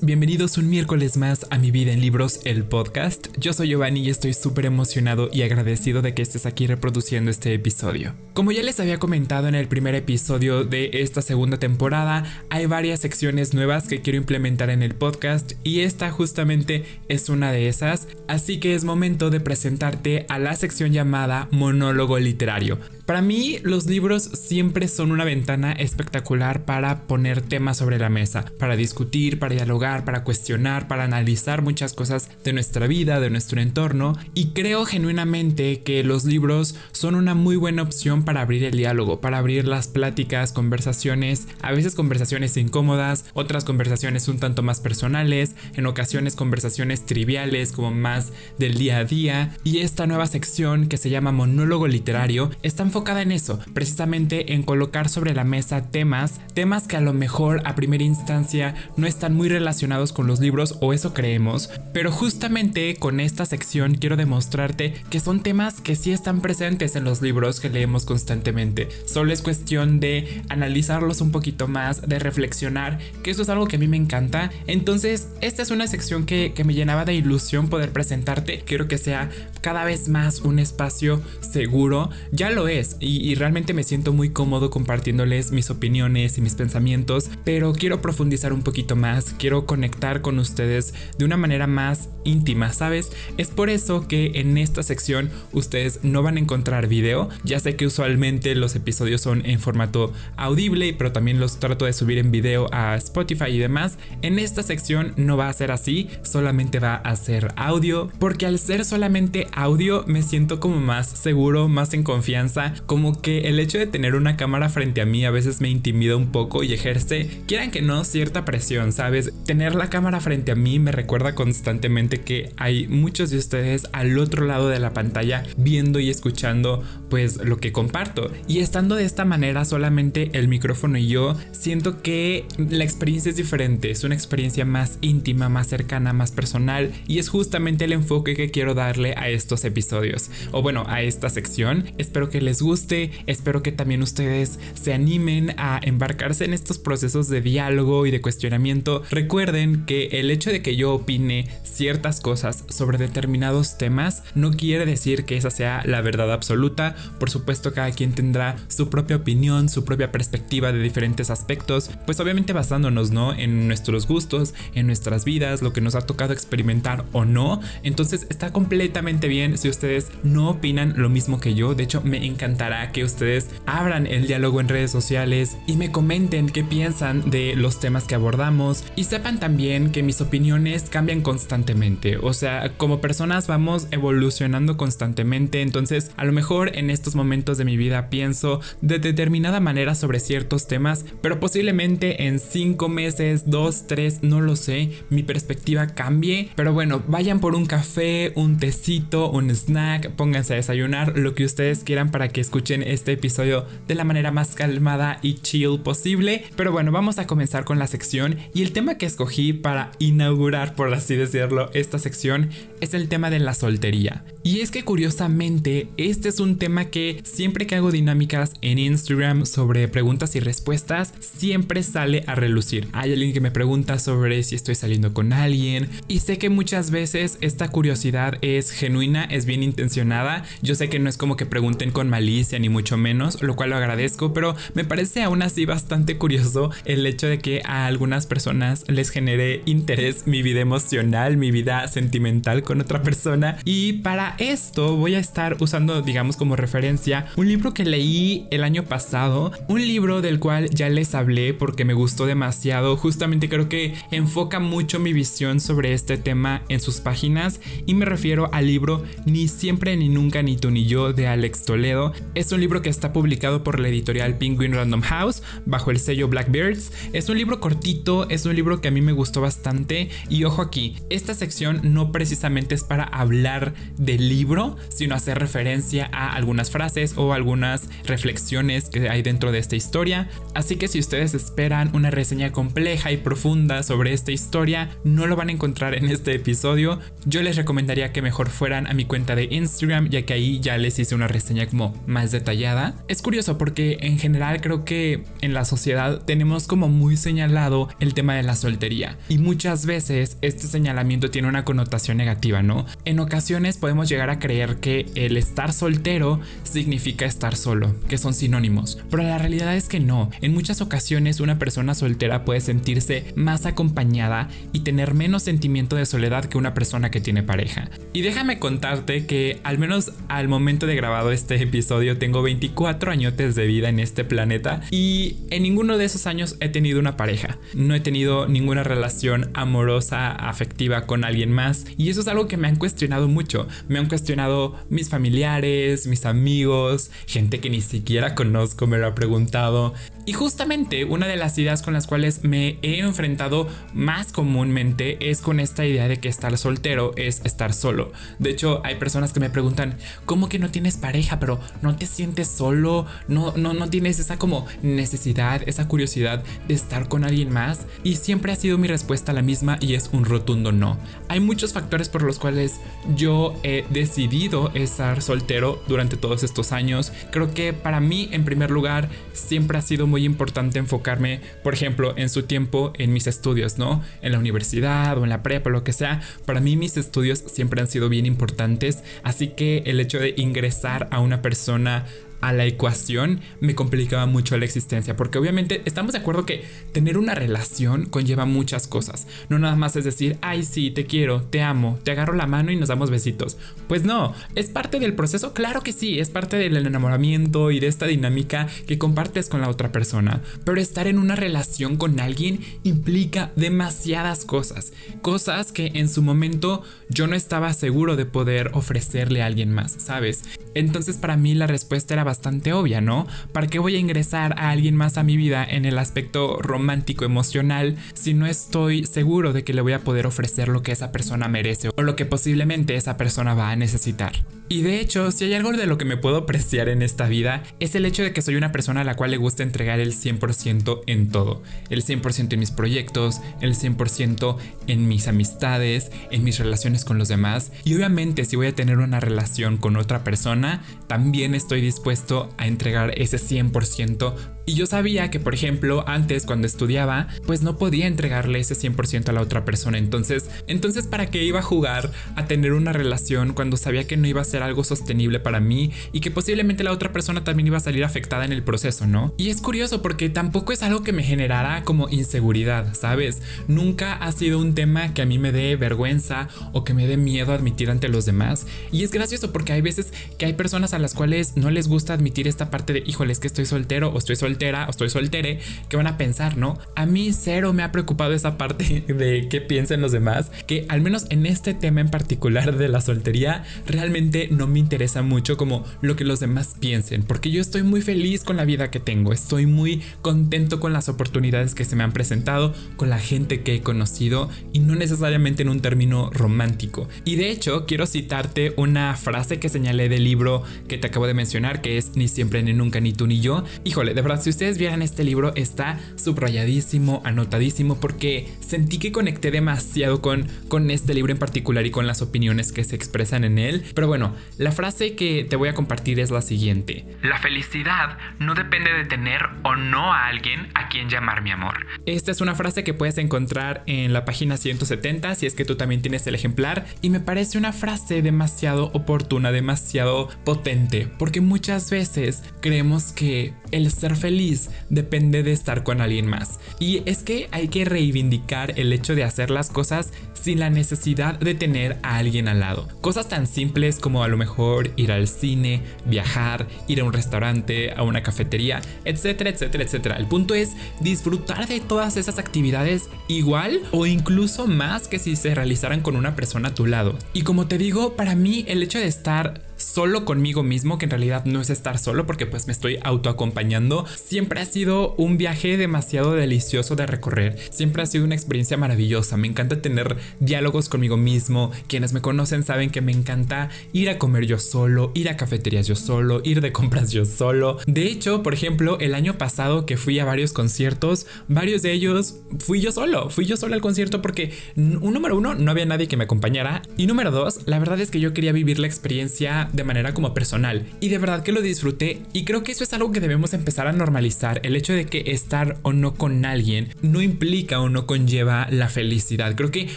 Bienvenidos un miércoles más a Mi Vida en Libros, el podcast. Yo soy Giovanni y estoy súper emocionado y agradecido de que estés aquí reproduciendo este episodio. Como ya les había comentado en el primer episodio de esta segunda temporada, hay varias secciones nuevas que quiero implementar en el podcast y esta justamente es una de esas, así que es momento de presentarte a la sección llamada Monólogo Literario. Para mí los libros siempre son una ventana espectacular para poner temas sobre la mesa, para discutir, para dialogar, para cuestionar, para analizar muchas cosas de nuestra vida, de nuestro entorno. Y creo genuinamente que los libros son una muy buena opción para abrir el diálogo, para abrir las pláticas, conversaciones, a veces conversaciones incómodas, otras conversaciones un tanto más personales, en ocasiones conversaciones triviales como más del día a día. Y esta nueva sección que se llama monólogo literario está enfocada en eso, precisamente en colocar sobre la mesa temas, temas que a lo mejor a primera instancia no están muy relacionados con los libros o eso creemos, pero justamente con esta sección quiero demostrarte que son temas que sí están presentes en los libros que leemos constantemente. Solo es cuestión de analizarlos un poquito más, de reflexionar, que eso es algo que a mí me encanta. Entonces, esta es una sección que, que me llenaba de ilusión poder presentarte. Quiero que sea cada vez más un espacio seguro. Ya lo es y, realmente me siento muy cómodo compartiéndoles mis opiniones y mis pensamientos, pero quiero profundizar un poquito más, quiero conectar con ustedes de una manera más íntima, ¿sabes? Es por eso que en esta sección ustedes no van a encontrar video, ya sé que usualmente los episodios son en formato audible, pero también los trato de subir en video a Spotify y demás. En esta sección no va a ser así, solamente va a ser audio, porque al ser solamente audio me siento como más seguro, más en confianza como que el hecho de tener una cámara frente a mí a veces me intimida un poco y ejerce, quieran que no, cierta presión, ¿sabes? Tener la cámara frente a mí me recuerda constantemente que hay muchos de ustedes al otro lado de la pantalla viendo y escuchando pues lo que comparto. Y estando de esta manera solamente el micrófono y yo, siento que la experiencia es diferente, es una experiencia más íntima, más cercana, más personal y es justamente el enfoque que quiero darle a estos episodios o bueno, a esta sección. Espero que les guste, espero que también ustedes se animen a embarcarse en estos procesos de diálogo y de cuestionamiento. Recuerden que el hecho de que yo opine ciertas cosas sobre determinados temas no quiere decir que esa sea la verdad absoluta. Por supuesto, cada quien tendrá su propia opinión, su propia perspectiva de diferentes aspectos, pues obviamente basándonos, ¿no? En nuestros gustos, en nuestras vidas, lo que nos ha tocado experimentar o no. Entonces está completamente bien si ustedes no opinan lo mismo que yo. De hecho, me encanta que ustedes abran el diálogo en redes sociales y me comenten qué piensan de los temas que abordamos y sepan también que mis opiniones cambian constantemente. O sea, como personas vamos evolucionando constantemente, entonces a lo mejor en estos momentos de mi vida pienso de determinada manera sobre ciertos temas, pero posiblemente en 5 meses, 2, 3, no lo sé, mi perspectiva cambie. Pero bueno, vayan por un café, un tecito, un snack, pónganse a desayunar, lo que ustedes quieran para que escuchen este episodio de la manera más calmada y chill posible. Pero bueno, vamos a comenzar con la sección y el tema que escogí para inaugurar, por así decirlo, esta sección es el tema de la soltería. Y es que curiosamente, este es un tema que siempre que hago dinámicas en Instagram sobre preguntas y respuestas, siempre sale a relucir. Hay alguien que me pregunta sobre si estoy saliendo con alguien y sé que muchas veces esta curiosidad es genuina, es bien intencionada. Yo sé que no es como que pregunten con mal ni mucho menos, lo cual lo agradezco, pero me parece aún así bastante curioso el hecho de que a algunas personas les genere interés mi vida emocional, mi vida sentimental con otra persona. Y para esto voy a estar usando, digamos, como referencia un libro que leí el año pasado, un libro del cual ya les hablé porque me gustó demasiado, justamente creo que enfoca mucho mi visión sobre este tema en sus páginas y me refiero al libro Ni siempre ni nunca ni tú ni yo de Alex Toledo es un libro que está publicado por la editorial Penguin Random House bajo el sello Blackbirds. Es un libro cortito, es un libro que a mí me gustó bastante y ojo aquí, esta sección no precisamente es para hablar del libro, sino hacer referencia a algunas frases o algunas reflexiones que hay dentro de esta historia. Así que si ustedes esperan una reseña compleja y profunda sobre esta historia, no lo van a encontrar en este episodio. Yo les recomendaría que mejor fueran a mi cuenta de Instagram, ya que ahí ya les hice una reseña como más detallada. Es curioso porque en general creo que en la sociedad tenemos como muy señalado el tema de la soltería y muchas veces este señalamiento tiene una connotación negativa, ¿no? En ocasiones podemos llegar a creer que el estar soltero significa estar solo, que son sinónimos, pero la realidad es que no. En muchas ocasiones una persona soltera puede sentirse más acompañada y tener menos sentimiento de soledad que una persona que tiene pareja. Y déjame contarte que al menos al momento de grabado este episodio tengo 24 añotes de vida en este planeta y en ninguno de esos años he tenido una pareja. No he tenido ninguna relación amorosa, afectiva con alguien más y eso es algo que me han cuestionado mucho. Me han cuestionado mis familiares, mis amigos, gente que ni siquiera conozco me lo ha preguntado. Y justamente una de las ideas con las cuales me he enfrentado más comúnmente es con esta idea de que estar soltero es estar solo. De hecho, hay personas que me preguntan, ¿cómo que no tienes pareja, pero no te sientes solo? ¿No, no, no tienes esa como necesidad, esa curiosidad de estar con alguien más? Y siempre ha sido mi respuesta la misma y es un rotundo no. Hay muchos factores por los cuales yo he decidido estar soltero durante todos estos años. Creo que para mí, en primer lugar, siempre ha sido muy importante enfocarme, por ejemplo, en su tiempo en mis estudios, ¿no? En la universidad o en la prepa, lo que sea. Para mí mis estudios siempre han sido bien importantes, así que el hecho de ingresar a una persona persona a la ecuación me complicaba mucho la existencia, porque obviamente estamos de acuerdo que tener una relación conlleva muchas cosas. No nada más es decir, ay sí, te quiero, te amo, te agarro la mano y nos damos besitos. Pues no, es parte del proceso, claro que sí, es parte del enamoramiento y de esta dinámica que compartes con la otra persona. Pero estar en una relación con alguien implica demasiadas cosas, cosas que en su momento yo no estaba seguro de poder ofrecerle a alguien más, ¿sabes? Entonces para mí la respuesta era bastante obvia, ¿no? ¿Para qué voy a ingresar a alguien más a mi vida en el aspecto romántico emocional si no estoy seguro de que le voy a poder ofrecer lo que esa persona merece o lo que posiblemente esa persona va a necesitar? Y de hecho, si hay algo de lo que me puedo apreciar en esta vida, es el hecho de que soy una persona a la cual le gusta entregar el 100% en todo. El 100% en mis proyectos, el 100% en mis amistades, en mis relaciones con los demás. Y obviamente si voy a tener una relación con otra persona, también estoy dispuesto a entregar ese 100% y yo sabía que, por ejemplo, antes cuando estudiaba, pues no podía entregarle ese 100% a la otra persona. Entonces, entonces ¿para qué iba a jugar a tener una relación cuando sabía que no iba a ser algo sostenible para mí y que posiblemente la otra persona también iba a salir afectada en el proceso, ¿no? Y es curioso porque tampoco es algo que me generara como inseguridad, ¿sabes? Nunca ha sido un tema que a mí me dé vergüenza o que me dé miedo admitir ante los demás. Y es gracioso porque hay veces que hay personas a las cuales no les gusta admitir esta parte de, híjole, es que estoy soltero o estoy soltero soltera o estoy soltere, ¿qué van a pensar, no? A mí cero me ha preocupado esa parte de qué piensen los demás, que al menos en este tema en particular de la soltería, realmente no me interesa mucho como lo que los demás piensen, porque yo estoy muy feliz con la vida que tengo, estoy muy contento con las oportunidades que se me han presentado, con la gente que he conocido y no necesariamente en un término romántico. Y de hecho, quiero citarte una frase que señalé del libro que te acabo de mencionar, que es ni siempre, ni nunca, ni tú, ni yo. Híjole, de verdad si ustedes vieran este libro, está subrayadísimo, anotadísimo, porque sentí que conecté demasiado con, con este libro en particular y con las opiniones que se expresan en él. Pero bueno, la frase que te voy a compartir es la siguiente. La felicidad no depende de tener o no a alguien a quien llamar mi amor. Esta es una frase que puedes encontrar en la página 170 si es que tú también tienes el ejemplar y me parece una frase demasiado oportuna, demasiado potente, porque muchas veces creemos que el ser feliz depende de estar con alguien más. Y es que hay que reivindicar el hecho de hacer las cosas sin la necesidad de tener a alguien al lado. Cosas tan simples como a lo mejor ir al cine, viajar, ir a un restaurante, a una cafetería, etcétera, etcétera, etcétera. El punto es disfrutar de todas esas actividades igual o incluso más que si se realizaran con una persona a tu lado. Y como te digo, para mí el hecho de estar solo conmigo mismo, que en realidad no es estar solo porque pues me estoy autoacompañando, siempre ha sido un viaje demasiado delicioso de recorrer, siempre ha sido una experiencia maravillosa, me encanta tener diálogos conmigo mismo, quienes me conocen saben que me encanta ir a comer yo solo, ir a cafeterías yo solo, ir de compras yo solo, de hecho, por ejemplo, el año pasado que fui a varios conciertos, varios de ellos fui yo solo, fui yo solo al concierto porque un número uno, no había nadie que me acompañara. Y número dos, la verdad es que yo quería vivir la experiencia de manera como personal. Y de verdad que lo disfruté y creo que eso es algo que debemos empezar a normalizar. El hecho de que estar o no con alguien no implica o no conlleva la felicidad. Creo que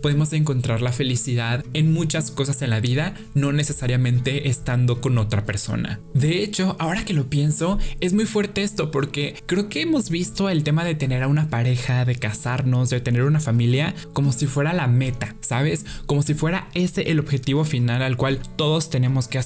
podemos encontrar la felicidad en muchas cosas en la vida, no necesariamente estando con otra persona. De hecho, ahora que lo pienso, es muy fuerte esto porque creo que hemos visto el tema de tener a una pareja, de casarnos, de tener una familia como si fuera la meta, ¿sabes? Como si fuera ese el objetivo final al cual todos tenemos que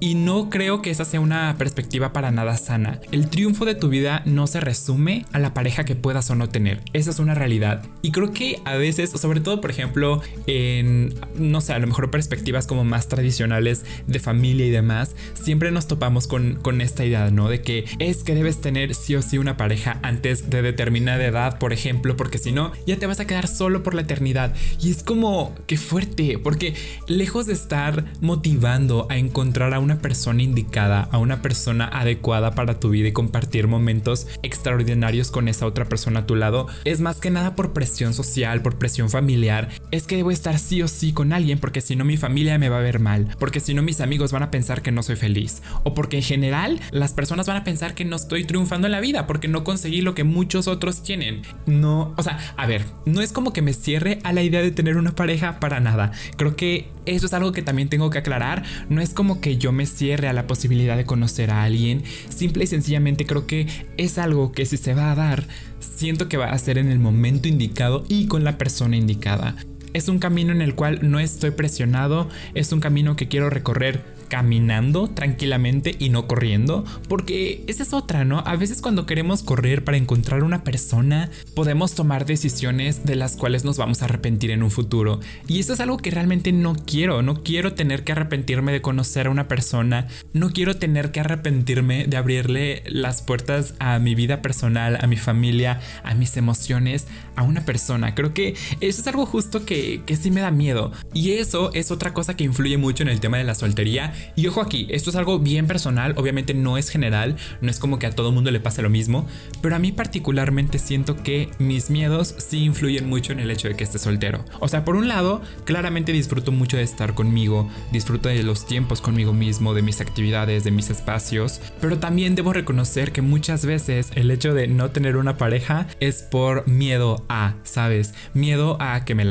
y no creo que esa sea una perspectiva para nada sana. El triunfo de tu vida no se resume a la pareja que puedas o no tener, esa es una realidad. Y creo que a veces, sobre todo por ejemplo en, no sé, a lo mejor perspectivas como más tradicionales de familia y demás, siempre nos topamos con, con esta idea, ¿no? De que es que debes tener sí o sí una pareja antes de determinada edad, por ejemplo, porque si no, ya te vas a quedar solo por la eternidad. Y es como que fuerte, porque lejos de estar motivando a encontrar a una persona indicada, a una persona adecuada para tu vida y compartir momentos extraordinarios con esa otra persona a tu lado, es más que nada por presión social, por presión familiar, es que debo estar sí o sí con alguien porque si no mi familia me va a ver mal, porque si no mis amigos van a pensar que no soy feliz, o porque en general las personas van a pensar que no estoy triunfando en la vida porque no conseguí lo que muchos otros tienen. No, o sea, a ver, no es como que me cierre a la idea de tener una pareja para nada. Creo que eso es algo que también tengo que aclarar. No es como que yo me cierre a la posibilidad de conocer a alguien. Simple y sencillamente creo que es algo que si se va a dar, siento que va a ser en el momento indicado y con la persona indicada. Es un camino en el cual no estoy presionado, es un camino que quiero recorrer caminando tranquilamente y no corriendo, porque esa es otra, ¿no? A veces cuando queremos correr para encontrar una persona, podemos tomar decisiones de las cuales nos vamos a arrepentir en un futuro. Y eso es algo que realmente no quiero, no quiero tener que arrepentirme de conocer a una persona, no quiero tener que arrepentirme de abrirle las puertas a mi vida personal, a mi familia, a mis emociones, a una persona. Creo que eso es algo justo que, que sí me da miedo. Y eso es otra cosa que influye mucho en el tema de la soltería y ojo aquí, esto es algo bien personal, obviamente no es general, no es como que a todo mundo le pase lo mismo, pero a mí particularmente siento que mis miedos sí influyen mucho en el hecho de que esté soltero. O sea, por un lado, claramente disfruto mucho de estar conmigo, disfruto de los tiempos conmigo mismo, de mis actividades, de mis espacios, pero también debo reconocer que muchas veces el hecho de no tener una pareja es por miedo a, ¿sabes? Miedo a que me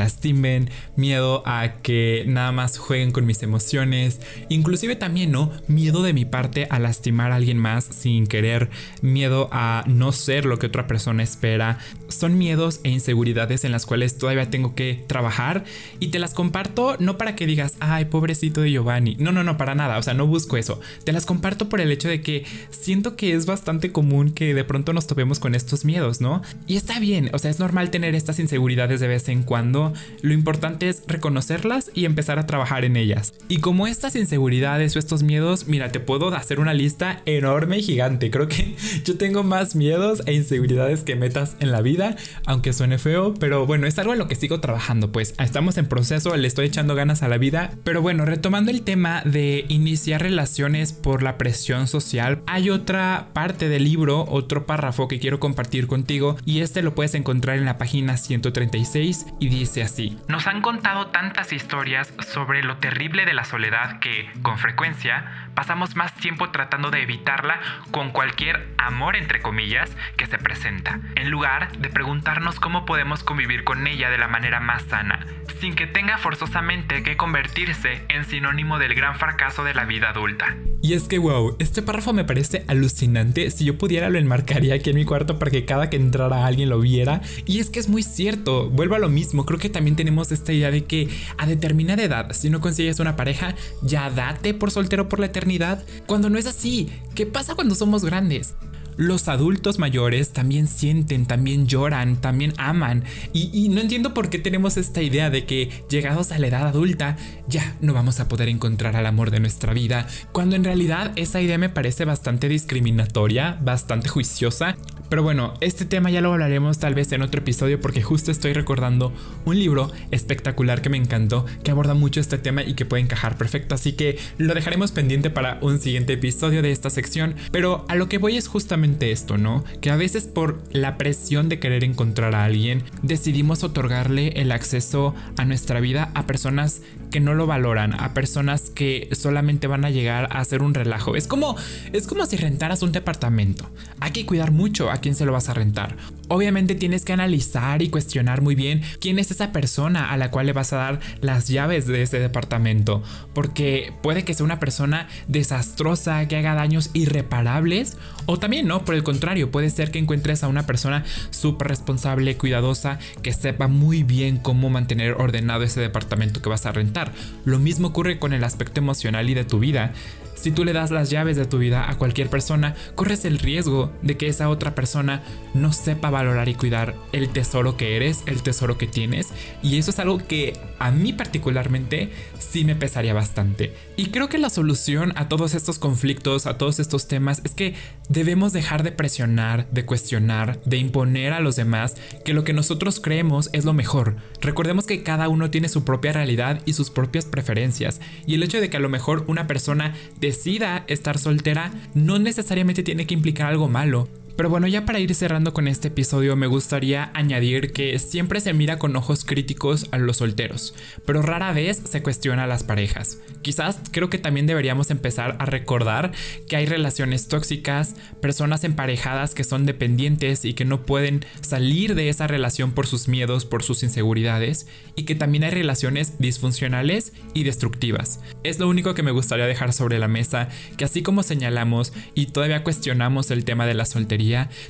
miedo a que nada más jueguen con mis emociones, inclusive también, ¿no? Miedo de mi parte a lastimar a alguien más sin querer, miedo a no ser lo que otra persona espera. Son miedos e inseguridades en las cuales todavía tengo que trabajar y te las comparto no para que digas, ay, pobrecito de Giovanni. No, no, no, para nada, o sea, no busco eso. Te las comparto por el hecho de que siento que es bastante común que de pronto nos topemos con estos miedos, ¿no? Y está bien, o sea, es normal tener estas inseguridades de vez en cuando. Importante es reconocerlas y empezar a trabajar en ellas. Y como estas inseguridades o estos miedos, mira, te puedo hacer una lista enorme y gigante. Creo que yo tengo más miedos e inseguridades que metas en la vida, aunque suene feo, pero bueno, es algo en lo que sigo trabajando, pues estamos en proceso, le estoy echando ganas a la vida, pero bueno, retomando el tema de iniciar relaciones por la presión social, hay otra parte del libro, otro párrafo que quiero compartir contigo y este lo puedes encontrar en la página 136 y dice así, nos han contado tantas historias sobre lo terrible de la soledad que, con frecuencia, pasamos más tiempo tratando de evitarla con cualquier amor entre comillas que se presenta, en lugar de preguntarnos cómo podemos convivir con ella de la manera más sana, sin que tenga forzosamente que convertirse en sinónimo del gran fracaso de la vida adulta. Y es que wow, este párrafo me parece alucinante, si yo pudiera lo enmarcaría aquí en mi cuarto para que cada que entrara alguien lo viera, y es que es muy cierto, vuelvo a lo mismo, creo que también tenemos esta idea de que a determinada edad, si no consigues una pareja, ya date por soltero por la eternidad, cuando no es así. ¿Qué pasa cuando somos grandes? Los adultos mayores también sienten, también lloran, también aman. Y, no entiendo por qué tenemos esta idea de que llegados a la edad adulta ya no vamos a poder encontrar al amor de nuestra vida, cuando en realidad esa idea me parece bastante discriminatoria, bastante juiciosa. Pero bueno, este tema ya lo hablaremos tal vez en otro episodio porque justo estoy recordando un libro espectacular que me encantó, que aborda mucho este tema y que puede encajar perfecto, así que lo dejaremos pendiente para un siguiente episodio de esta sección, pero a lo que voy es justamente esto, ¿no? Que a veces por la presión de querer encontrar a alguien, decidimos otorgarle el acceso a nuestra vida a personas que no lo valoran, a personas que solamente van a llegar a hacer un relajo. Es como, es como si rentaras un departamento. Hay que cuidar mucho a quién se lo vas a rentar. Obviamente tienes que analizar y cuestionar muy bien quién es esa persona a la cual le vas a dar las llaves de ese departamento, porque puede que sea una persona desastrosa que haga daños irreparables o también no, por el contrario, puede ser que encuentres a una persona súper responsable, cuidadosa, que sepa muy bien cómo mantener ordenado ese departamento que vas a rentar. Lo mismo ocurre con el aspecto emocional y de tu vida. Si tú le das las llaves de tu vida a cualquier persona, corres el riesgo de que esa otra persona no sepa valorar y cuidar el tesoro que eres, el tesoro que tienes. Y eso es algo que a mí particularmente sí me pesaría bastante. Y creo que la solución a todos estos conflictos, a todos estos temas, es que debemos dejar de presionar, de cuestionar, de imponer a los demás que lo que nosotros creemos es lo mejor. Recordemos que cada uno tiene su propia realidad y sus propias preferencias. Y el hecho de que a lo mejor una persona decida estar soltera no necesariamente tiene que implicar algo malo. Pero bueno, ya para ir cerrando con este episodio me gustaría añadir que siempre se mira con ojos críticos a los solteros, pero rara vez se cuestiona a las parejas. Quizás creo que también deberíamos empezar a recordar que hay relaciones tóxicas, personas emparejadas que son dependientes y que no pueden salir de esa relación por sus miedos, por sus inseguridades, y que también hay relaciones disfuncionales y destructivas. Es lo único que me gustaría dejar sobre la mesa, que así como señalamos y todavía cuestionamos el tema de la soltería,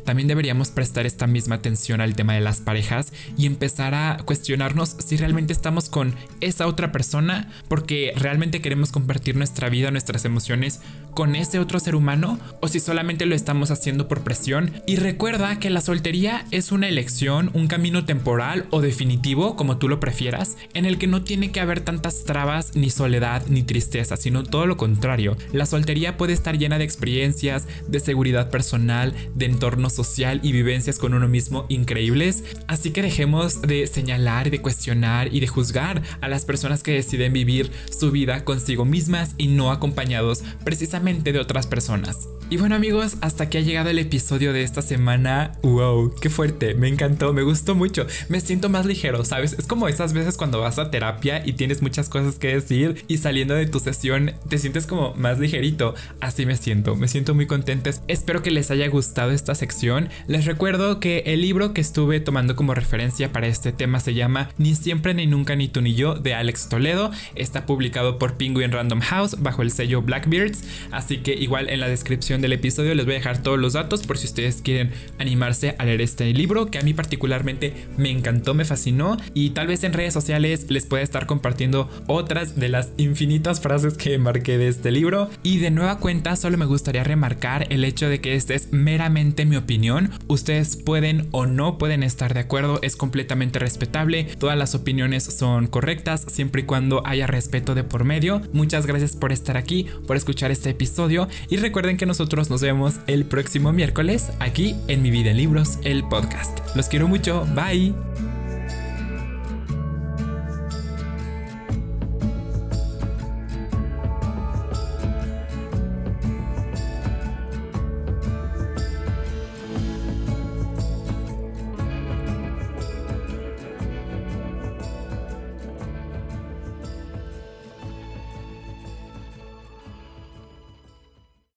también deberíamos prestar esta misma atención al tema de las parejas y empezar a cuestionarnos si realmente estamos con esa otra persona porque realmente queremos compartir nuestra vida, nuestras emociones con ese otro ser humano o si solamente lo estamos haciendo por presión. Y recuerda que la soltería es una elección, un camino temporal o definitivo, como tú lo prefieras, en el que no tiene que haber tantas trabas, ni soledad, ni tristeza, sino todo lo contrario. La soltería puede estar llena de experiencias, de seguridad personal, de entorno social y vivencias con uno mismo increíbles. Así que dejemos de señalar, de cuestionar y de juzgar a las personas que deciden vivir su vida consigo mismas y no acompañados precisamente de otras personas. Y bueno amigos, hasta que ha llegado el episodio de esta semana. ¡Wow! ¡Qué fuerte! Me encantó, me gustó mucho. Me siento más ligero, ¿sabes? Es como esas veces cuando vas a terapia y tienes muchas cosas que decir y saliendo de tu sesión te sientes como más ligerito. Así me siento, me siento muy contenta. Espero que les haya gustado esta sección. Les recuerdo que el libro que estuve tomando como referencia para este tema se llama Ni siempre ni nunca ni tú ni yo de Alex Toledo. Está publicado por Penguin Random House bajo el sello Blackbeards. Así que igual en la descripción del episodio les voy a dejar todos los datos por si ustedes quieren animarse a leer este libro que a mí particularmente me encantó, me fascinó y tal vez en redes sociales les pueda estar compartiendo otras de las infinitas frases que marqué de este libro. Y de nueva cuenta solo me gustaría remarcar el hecho de que este es meramente mi opinión. Ustedes pueden o no pueden estar de acuerdo, es completamente respetable. Todas las opiniones son correctas siempre y cuando haya respeto de por medio. Muchas gracias por estar aquí, por escuchar este episodio y recuerden que nosotros nos vemos el próximo miércoles aquí en Mi Vida en Libros, el podcast. Los quiero mucho, bye.